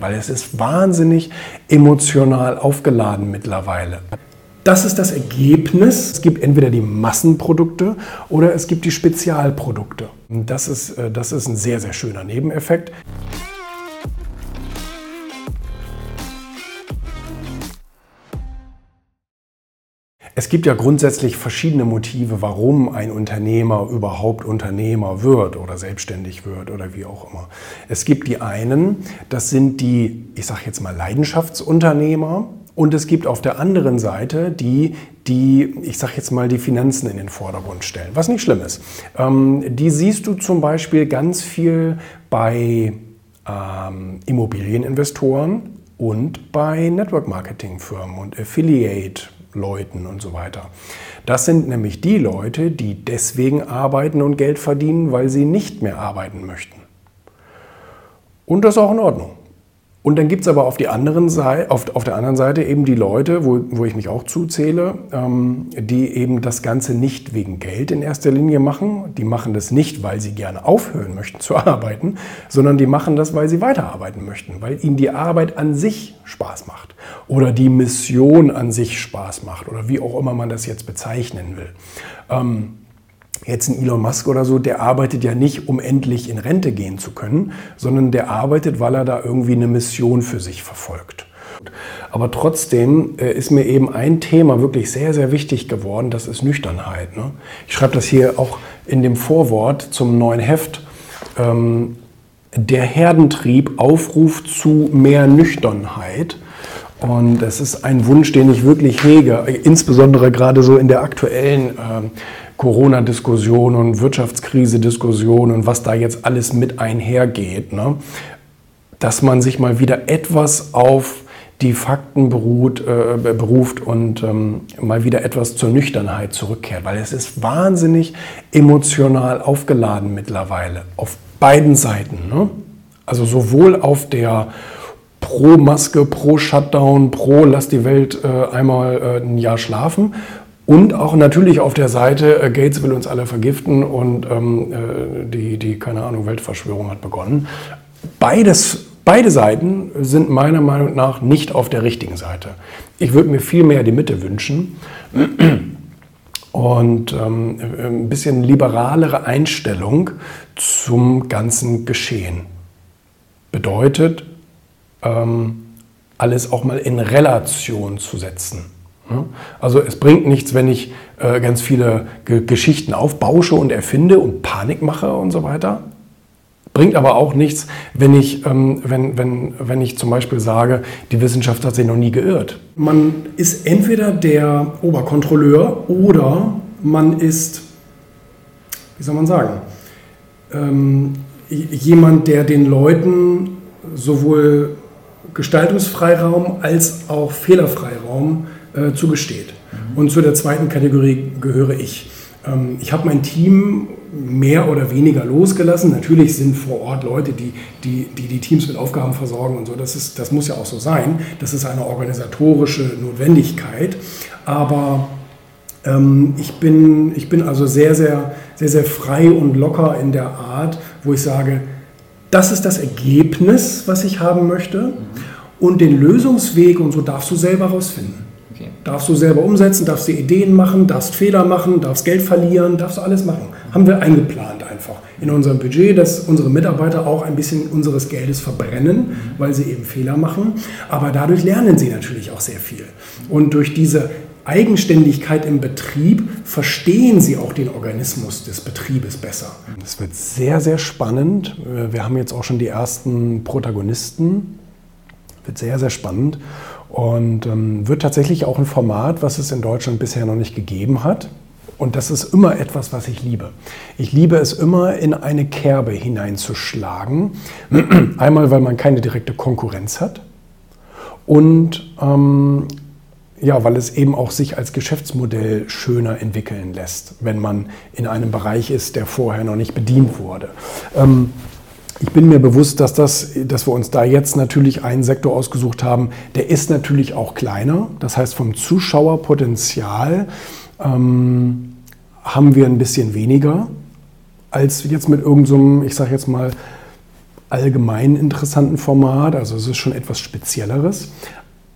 weil es ist wahnsinnig emotional aufgeladen mittlerweile. Das ist das Ergebnis. Es gibt entweder die Massenprodukte oder es gibt die Spezialprodukte. Das ist, äh, das ist ein sehr, sehr schöner Nebeneffekt. Es gibt ja grundsätzlich verschiedene Motive, warum ein Unternehmer überhaupt Unternehmer wird oder selbstständig wird oder wie auch immer. Es gibt die einen, das sind die, ich sage jetzt mal Leidenschaftsunternehmer. Und es gibt auf der anderen Seite die, die, ich sage jetzt mal, die Finanzen in den Vordergrund stellen, was nicht schlimm ist. Ähm, die siehst du zum Beispiel ganz viel bei ähm, Immobilieninvestoren und bei Network-Marketing-Firmen und Affiliate Leuten und so weiter. Das sind nämlich die Leute, die deswegen arbeiten und Geld verdienen, weil sie nicht mehr arbeiten möchten. Und das ist auch in Ordnung. Und dann gibt es aber auf, die anderen Seite, auf, auf der anderen Seite eben die Leute, wo, wo ich mich auch zuzähle, ähm, die eben das Ganze nicht wegen Geld in erster Linie machen. Die machen das nicht, weil sie gerne aufhören möchten zu arbeiten, sondern die machen das, weil sie weiterarbeiten möchten, weil ihnen die Arbeit an sich Spaß macht oder die Mission an sich Spaß macht oder wie auch immer man das jetzt bezeichnen will. Ähm, Jetzt ein Elon Musk oder so, der arbeitet ja nicht, um endlich in Rente gehen zu können, sondern der arbeitet, weil er da irgendwie eine Mission für sich verfolgt. Aber trotzdem äh, ist mir eben ein Thema wirklich sehr, sehr wichtig geworden, das ist Nüchternheit. Ne? Ich schreibe das hier auch in dem Vorwort zum neuen Heft. Ähm, der Herdentrieb aufruft zu mehr Nüchternheit. Und das ist ein Wunsch, den ich wirklich hege, insbesondere gerade so in der aktuellen äh, Corona-Diskussion und Wirtschaftskrise-Diskussion und was da jetzt alles mit einhergeht, ne? dass man sich mal wieder etwas auf die Fakten beruht, äh, beruft und ähm, mal wieder etwas zur Nüchternheit zurückkehrt, weil es ist wahnsinnig emotional aufgeladen mittlerweile auf beiden Seiten. Ne? Also sowohl auf der pro Maske, pro Shutdown, pro lass die Welt äh, einmal äh, ein Jahr schlafen und auch natürlich auf der Seite, äh, Gates will uns alle vergiften und ähm, äh, die, die, keine Ahnung, Weltverschwörung hat begonnen. Beides, beide Seiten sind meiner Meinung nach nicht auf der richtigen Seite. Ich würde mir viel mehr die Mitte wünschen und ähm, ein bisschen liberalere Einstellung zum ganzen Geschehen. Bedeutet, ähm, alles auch mal in Relation zu setzen. Also es bringt nichts, wenn ich äh, ganz viele Geschichten aufbausche und erfinde und Panik mache und so weiter. Bringt aber auch nichts, wenn ich, ähm, wenn, wenn, wenn ich zum Beispiel sage, die Wissenschaft hat sich noch nie geirrt. Man ist entweder der Oberkontrolleur oder man ist, wie soll man sagen, ähm, jemand, der den Leuten sowohl Gestaltungsfreiraum als auch Fehlerfreiraum äh, zugesteht. Mhm. Und zu der zweiten Kategorie gehöre ich. Ähm, ich habe mein Team mehr oder weniger losgelassen. Natürlich sind vor Ort Leute, die die, die, die Teams mit Aufgaben versorgen und so. Das, ist, das muss ja auch so sein. Das ist eine organisatorische Notwendigkeit. Aber ähm, ich, bin, ich bin also sehr, sehr, sehr, sehr frei und locker in der Art, wo ich sage, das ist das Ergebnis, was ich haben möchte. Und den Lösungsweg und so darfst du selber rausfinden. Darfst du selber umsetzen, darfst du Ideen machen, darfst Fehler machen, darfst Geld verlieren, darfst du alles machen. Haben wir eingeplant einfach in unserem Budget, dass unsere Mitarbeiter auch ein bisschen unseres Geldes verbrennen, weil sie eben Fehler machen. Aber dadurch lernen sie natürlich auch sehr viel. Und durch diese Eigenständigkeit im Betrieb verstehen sie auch den Organismus des Betriebes besser. Es wird sehr, sehr spannend. Wir haben jetzt auch schon die ersten Protagonisten. Wird sehr, sehr spannend. Und ähm, wird tatsächlich auch ein Format, was es in Deutschland bisher noch nicht gegeben hat. Und das ist immer etwas, was ich liebe. Ich liebe es immer, in eine Kerbe hineinzuschlagen. Einmal, weil man keine direkte Konkurrenz hat. Und ähm, ja, weil es eben auch sich als Geschäftsmodell schöner entwickeln lässt, wenn man in einem Bereich ist, der vorher noch nicht bedient wurde. Ähm, ich bin mir bewusst, dass, das, dass wir uns da jetzt natürlich einen Sektor ausgesucht haben, der ist natürlich auch kleiner. Das heißt, vom Zuschauerpotenzial ähm, haben wir ein bisschen weniger als jetzt mit irgendeinem, so ich sage jetzt mal, allgemein interessanten Format, also es ist schon etwas Spezielleres.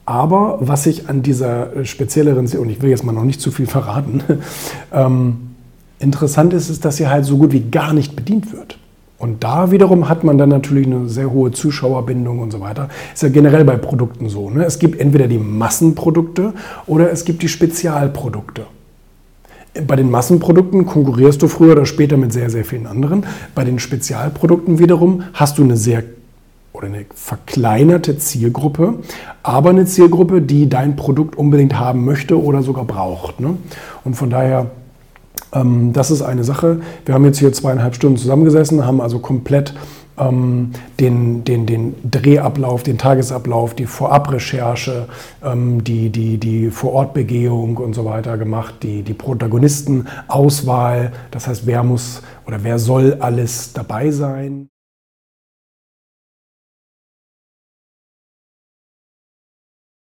Aber was ich an dieser spezielleren, und ich will jetzt mal noch nicht zu viel verraten, ähm, interessant ist, ist, dass sie halt so gut wie gar nicht bedient wird. Und da wiederum hat man dann natürlich eine sehr hohe Zuschauerbindung und so weiter. Ist ja generell bei Produkten so. Ne? Es gibt entweder die Massenprodukte oder es gibt die Spezialprodukte. Bei den Massenprodukten konkurrierst du früher oder später mit sehr, sehr vielen anderen. Bei den Spezialprodukten wiederum hast du eine sehr oder eine verkleinerte Zielgruppe, aber eine Zielgruppe, die dein Produkt unbedingt haben möchte oder sogar braucht. Ne? Und von daher das ist eine Sache. Wir haben jetzt hier zweieinhalb Stunden zusammengesessen, haben also komplett ähm, den, den, den Drehablauf, den Tagesablauf, die Vorabrecherche, ähm, die, die, die Vorortbegehung und so weiter gemacht, die, die Protagonistenauswahl, das heißt, wer muss oder wer soll alles dabei sein.